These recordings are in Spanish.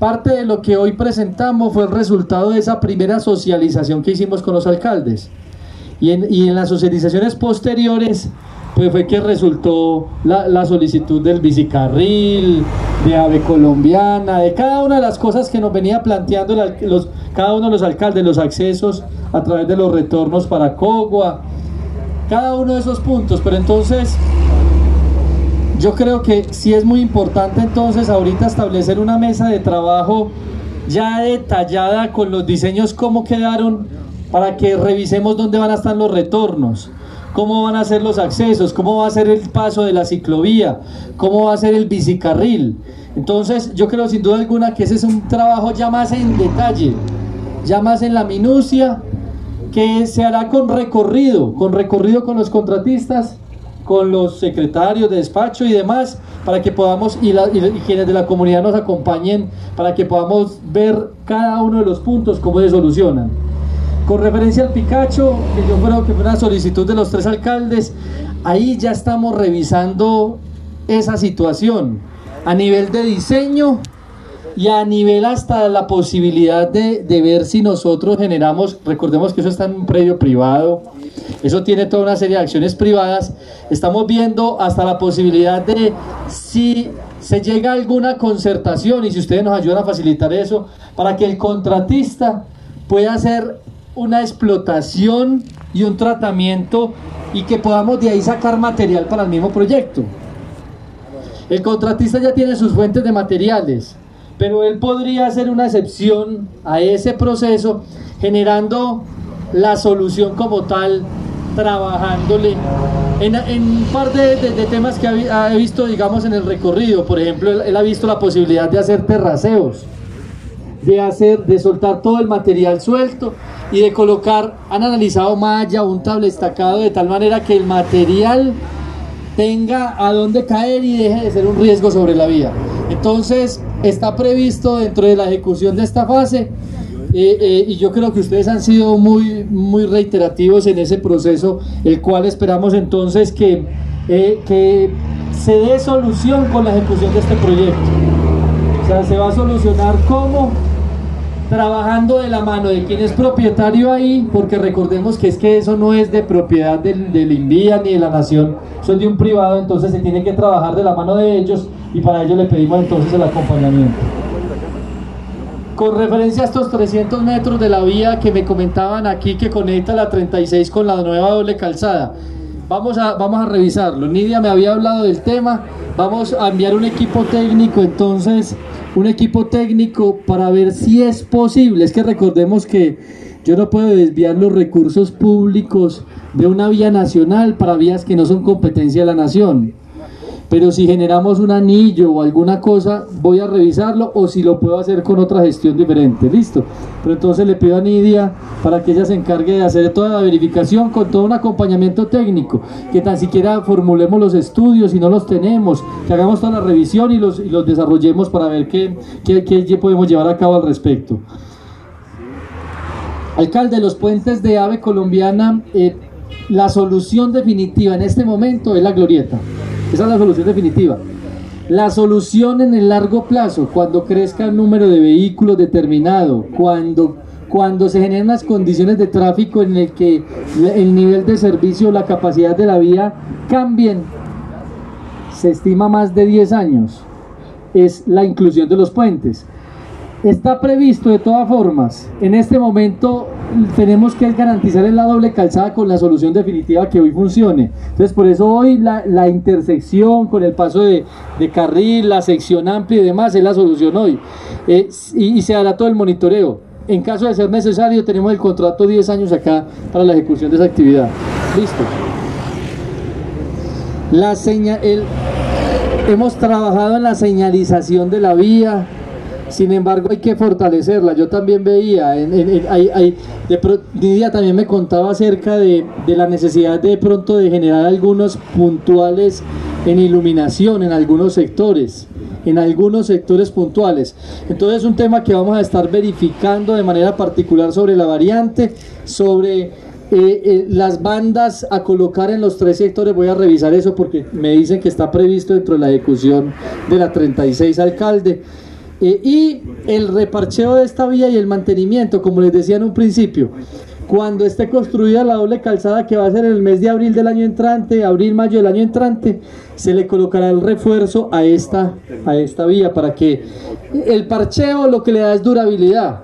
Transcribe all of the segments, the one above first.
Parte de lo que hoy presentamos fue el resultado de esa primera socialización que hicimos con los alcaldes. Y en, y en las socializaciones posteriores pues fue que resultó la, la, solicitud del bicicarril, de AVE colombiana, de cada una de las cosas que nos venía planteando los, cada uno de los alcaldes, los accesos a través de los retornos para Cogua, cada uno de esos puntos. Pero entonces, yo creo que sí es muy importante entonces ahorita establecer una mesa de trabajo ya detallada con los diseños cómo quedaron para que revisemos dónde van a estar los retornos cómo van a ser los accesos, cómo va a ser el paso de la ciclovía, cómo va a ser el bicicarril. Entonces yo creo sin duda alguna que ese es un trabajo ya más en detalle, ya más en la minucia, que se hará con recorrido, con recorrido con los contratistas, con los secretarios de despacho y demás, para que podamos, y, y quienes de la comunidad nos acompañen, para que podamos ver cada uno de los puntos, cómo se solucionan. Con referencia al Picacho, que yo creo que fue una solicitud de los tres alcaldes, ahí ya estamos revisando esa situación a nivel de diseño y a nivel hasta la posibilidad de, de, ver si nosotros generamos, recordemos que eso está en un predio privado, eso tiene toda una serie de acciones privadas, estamos viendo hasta la posibilidad de si se llega a alguna concertación y si ustedes nos ayudan a facilitar eso, para que el contratista pueda hacer una explotación y un tratamiento y que podamos de ahí sacar material para el mismo proyecto. El contratista ya tiene sus fuentes de materiales, pero él podría hacer una excepción a ese proceso generando la solución como tal, trabajándole en, un par de, temas que ha, visto, digamos, en el recorrido. Por ejemplo, él ha visto la posibilidad de hacer terraceos de hacer, de soltar todo el material suelto y de colocar, han analizado malla, un tablet destacado de tal manera que el material tenga a dónde caer y deje de ser un riesgo sobre la vía. Entonces, está previsto dentro de la ejecución de esta fase eh, eh, y yo creo que ustedes han sido muy, muy reiterativos en ese proceso, el cual esperamos entonces que, eh, que se dé solución con la ejecución de este proyecto. O sea, se va a solucionar cómo trabajando de la mano de quien es propietario ahí, porque recordemos que es que eso no es de propiedad del, del INVIA ni de la nación, es de un privado, entonces se tiene que trabajar de la mano de ellos y para ello le pedimos entonces el acompañamiento. Con referencia a estos 300 metros de la vía que me comentaban aquí que conecta la 36 con la nueva doble calzada, vamos a, vamos a revisarlo. Nidia me había hablado del tema, vamos a enviar un equipo técnico entonces un equipo técnico para ver si es posible. Es que recordemos que yo no puedo desviar los recursos públicos de una vía nacional para vías que no son competencia de la nación. Pero si generamos un anillo o alguna cosa, voy a revisarlo o si lo puedo hacer con otra gestión diferente. Listo. Pero entonces le pido a Nidia para que ella se encargue de hacer toda la verificación con todo un acompañamiento técnico. Que tan siquiera formulemos los estudios y no los tenemos. Que hagamos toda la revisión y los, desarrollemos para ver qué podemos llevar a cabo al respecto. Alcalde, los puentes de ave colombiana, eh, la solución definitiva en este momento es la glorieta. Esa es la solución definitiva. La solución en el largo plazo, cuando crezca el número de vehículos determinado, cuando, cuando se generen las condiciones de tráfico en el que el nivel de servicio, la capacidad de la vía cambien, se estima más de 10 años, es la inclusión de los puentes. Está previsto de todas formas, en este momento tenemos que garantizar la doble calzada con la solución definitiva que hoy funcione. Entonces por eso hoy la, intersección con el paso de, carril, la sección amplia y demás es la solución hoy. Eh, y, se hará todo el monitoreo. En caso de ser necesario tenemos el contrato 10 años acá para la ejecución de esa actividad. Listo. La hemos trabajado en la señalización de la vía, sin embargo, hay que fortalecerla. Yo también veía, en, hay, de también me contaba acerca de, la necesidad de pronto de generar algunos puntuales en iluminación en algunos sectores en algunos sectores puntuales. Entonces es un tema que vamos a estar verificando de manera particular sobre la variante, sobre eh, eh, las bandas a colocar en los tres sectores. Voy a revisar eso porque me dicen que está previsto dentro de la ejecución de la 36 alcalde Eh, y el reparcheo de esta vía y el mantenimiento, como les decía en un principio, cuando esté construida la doble calzada que va a ser en el mes de abril del año entrante, abril-mayo del año entrante, se le colocará el refuerzo a esta, a esta vía para que el parcheo lo que le da es durabilidad,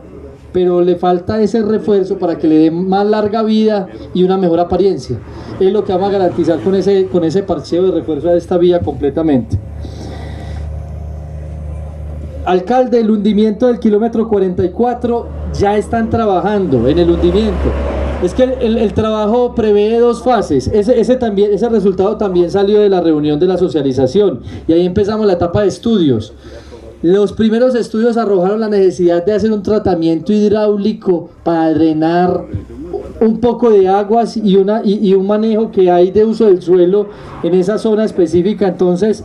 pero le falta ese refuerzo para que le dé más larga vida y una mejor apariencia. Es lo que vamos a garantizar con ese, con ese parcheo de refuerzo a esta vía completamente. Alcalde, el hundimiento del kilómetro 44 ya están trabajando en el hundimiento. Es que el, trabajo prevé dos fases. Ese, también, ese resultado también salió de la reunión de la socialización y ahí empezamos la etapa de estudios. Los primeros estudios arrojaron la necesidad de hacer un tratamiento hidráulico para drenar un poco de aguas y, una, y un manejo que hay de uso del suelo en esa zona específica. Entonces,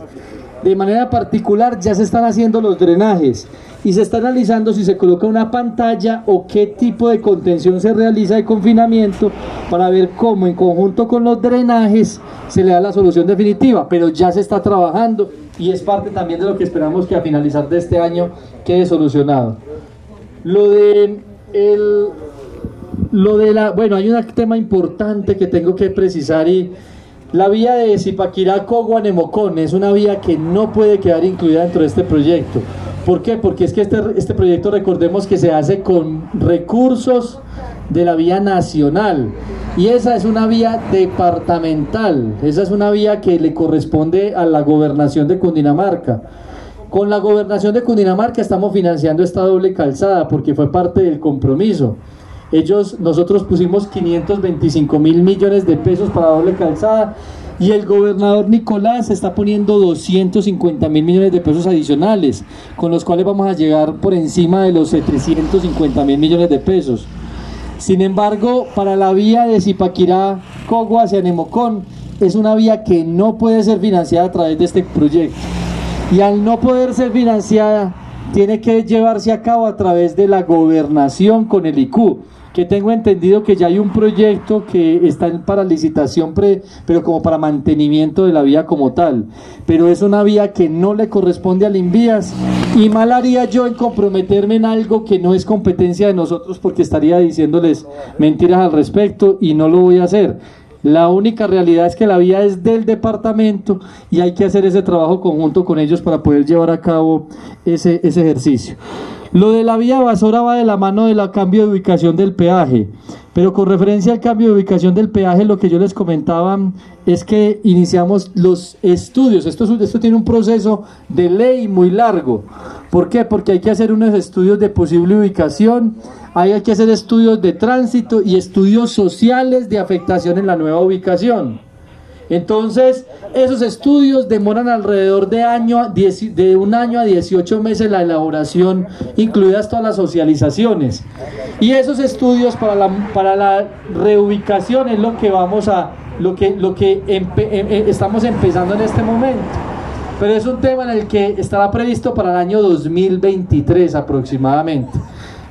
de manera particular ya se están haciendo los drenajes y se está analizando si se coloca una pantalla o qué tipo de contención se realiza de confinamiento para ver cómo en conjunto con los drenajes se le da la solución definitiva, pero ya se está trabajando y es parte también de lo que esperamos que a finalizar de este año quede solucionado. Lo de el lo de la bueno, hay un tema importante que tengo que precisar y la vía de Zipaquirá Coguanemocón es una vía que no puede quedar incluida dentro de este proyecto. ¿Por qué? Porque es que este, este proyecto recordemos que se hace con recursos de la vía nacional y esa es una vía departamental, esa es una vía que le corresponde a la gobernación de Cundinamarca. Con la gobernación de Cundinamarca estamos financiando esta doble calzada porque fue parte del compromiso. Ellos, nosotros pusimos 525 mil millones de pesos para doble calzada y el gobernador Nicolás está poniendo 250 mil millones de pesos adicionales, con los cuales vamos a llegar por encima de los 350 mil millones de pesos. Sin embargo, para la vía de Zipaquirá, Cogua hacia Nemocón, es una vía que no puede ser financiada a través de este proyecto. Y al no poder ser financiada, tiene que llevarse a cabo a través de la gobernación con el IQ que tengo entendido que ya hay un proyecto que está para licitación, pre, pero como para mantenimiento de la vía como tal. Pero es una vía que no le corresponde al Invías y mal haría yo en comprometerme en algo que no es competencia de nosotros porque estaría diciéndoles mentiras al respecto y no lo voy a hacer. La única realidad es que la vía es del departamento y hay que hacer ese trabajo conjunto con ellos para poder llevar a cabo ese, ese ejercicio. Lo de la vía Basora va de la mano del cambio de ubicación del peaje, pero con referencia al cambio de ubicación del peaje, lo que yo les comentaba es que iniciamos los estudios. Esto, esto tiene un proceso de ley muy largo. ¿Por qué? Porque hay que hacer unos estudios de posible ubicación, hay que hacer estudios de tránsito y estudios sociales de afectación en la nueva ubicación. Entonces, esos estudios demoran alrededor de, año, de un año a 18 meses la elaboración, incluidas todas las socializaciones. Y esos estudios para la, para la reubicación es lo que vamos a, lo que, lo que em, em, estamos empezando en este momento. Pero es un tema en el que estará previsto para el año 2023 aproximadamente,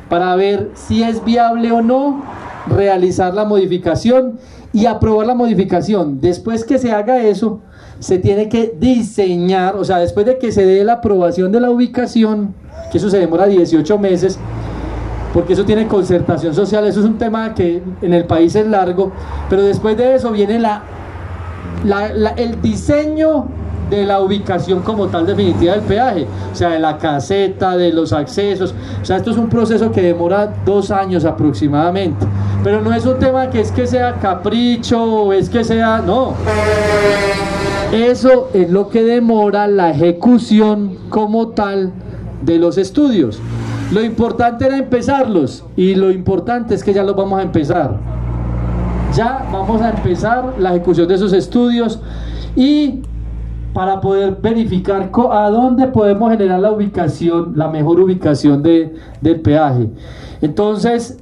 para ver si es viable o no realizar la modificación y aprobar la modificación. Después que se haga eso, se tiene que diseñar, o sea, después de que se dé la aprobación de la ubicación, que eso se demora 18 meses, porque eso tiene concertación social, eso es un tema que en el país es largo, pero después de eso viene la, el diseño de la ubicación como tal definitiva del peaje, o sea, de la caseta, de los accesos, o sea, esto es un proceso que demora dos años aproximadamente. Pero no es un tema que es que sea capricho o es que sea, no. Eso es lo que demora la ejecución como tal de los estudios. Lo importante era empezarlos y lo importante es que ya los vamos a empezar. Ya vamos a empezar la ejecución de esos estudios y para poder verificar a dónde podemos generar la ubicación, la mejor ubicación de, del peaje. Entonces,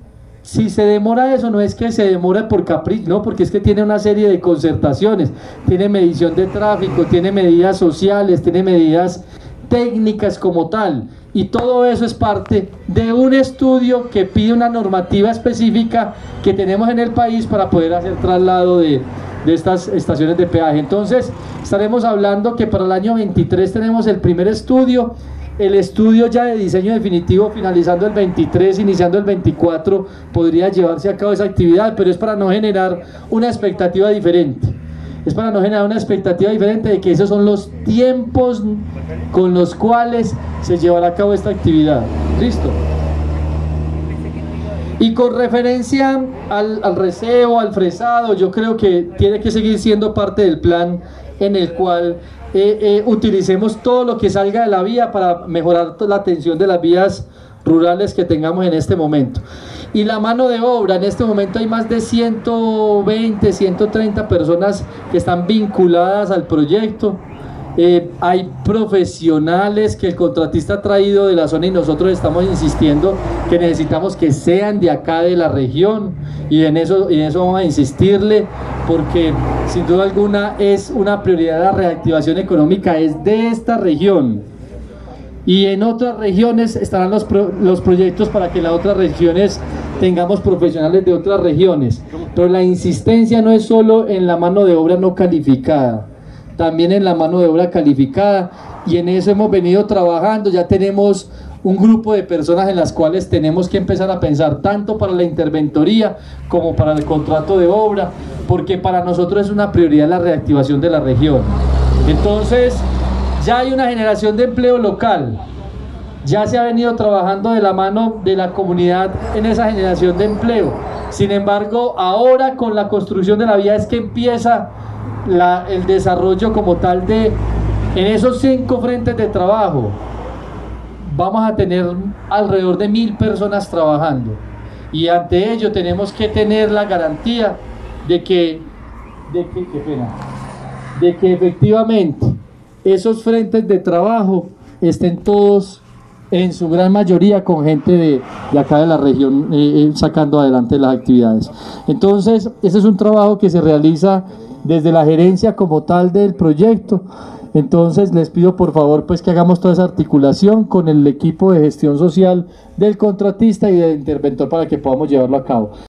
si se demora eso, no es que se demore por capricho, no, porque es que tiene una serie de concertaciones, tiene medición de tráfico, tiene medidas sociales, tiene medidas técnicas como tal. Y todo eso es parte de un estudio que pide una normativa específica que tenemos en el país para poder hacer traslado de, de estas estaciones de peaje. Entonces, estaremos hablando que para el año 23 tenemos el primer estudio el estudio ya de diseño definitivo finalizando el 23, iniciando el 24, podría llevarse a cabo esa actividad, pero es para no generar una expectativa diferente. Es para no generar una expectativa diferente de que esos son los tiempos con los cuales se llevará a cabo esta actividad. ¿Listo? Y con referencia al, al receo, al fresado, yo creo que tiene que seguir siendo parte del plan en el cual eh, eh, utilicemos todo lo que salga de la vía para mejorar la atención de las vías rurales que tengamos en este momento. Y la mano de obra, en este momento hay más de 120, 130 personas que están vinculadas al proyecto. Eh, hay profesionales que el contratista ha traído de la zona y nosotros estamos insistiendo que necesitamos que sean de acá de la región y en eso, en eso vamos a insistirle porque sin duda alguna es una prioridad la reactivación económica, es de esta región. Y en otras regiones estarán los, los proyectos para que en las otras regiones tengamos profesionales de otras regiones. Pero la insistencia no es solo en la mano de obra no calificada también en la mano de obra calificada y en eso hemos venido trabajando, ya tenemos un grupo de personas en las cuales tenemos que empezar a pensar tanto para la interventoría como para el contrato de obra, porque para nosotros es una prioridad la reactivación de la región. Entonces, ya hay una generación de empleo local, ya se ha venido trabajando de la mano de la comunidad en esa generación de empleo. Sin embargo, ahora con la construcción de la vía es que empieza el desarrollo como tal de, en esos cinco frentes de trabajo, vamos a tener alrededor de mil personas trabajando. Y ante ello tenemos que tener la garantía de que, de que, de que efectivamente esos frentes de trabajo estén todos en su gran mayoría con gente de, de acá de la región eh, eh, sacando adelante las actividades. Entonces, ese es un trabajo que se realiza desde la gerencia como tal del proyecto. Entonces les pido por favor pues que hagamos toda esa articulación con el equipo de gestión social del contratista y del interventor para que podamos llevarlo a cabo.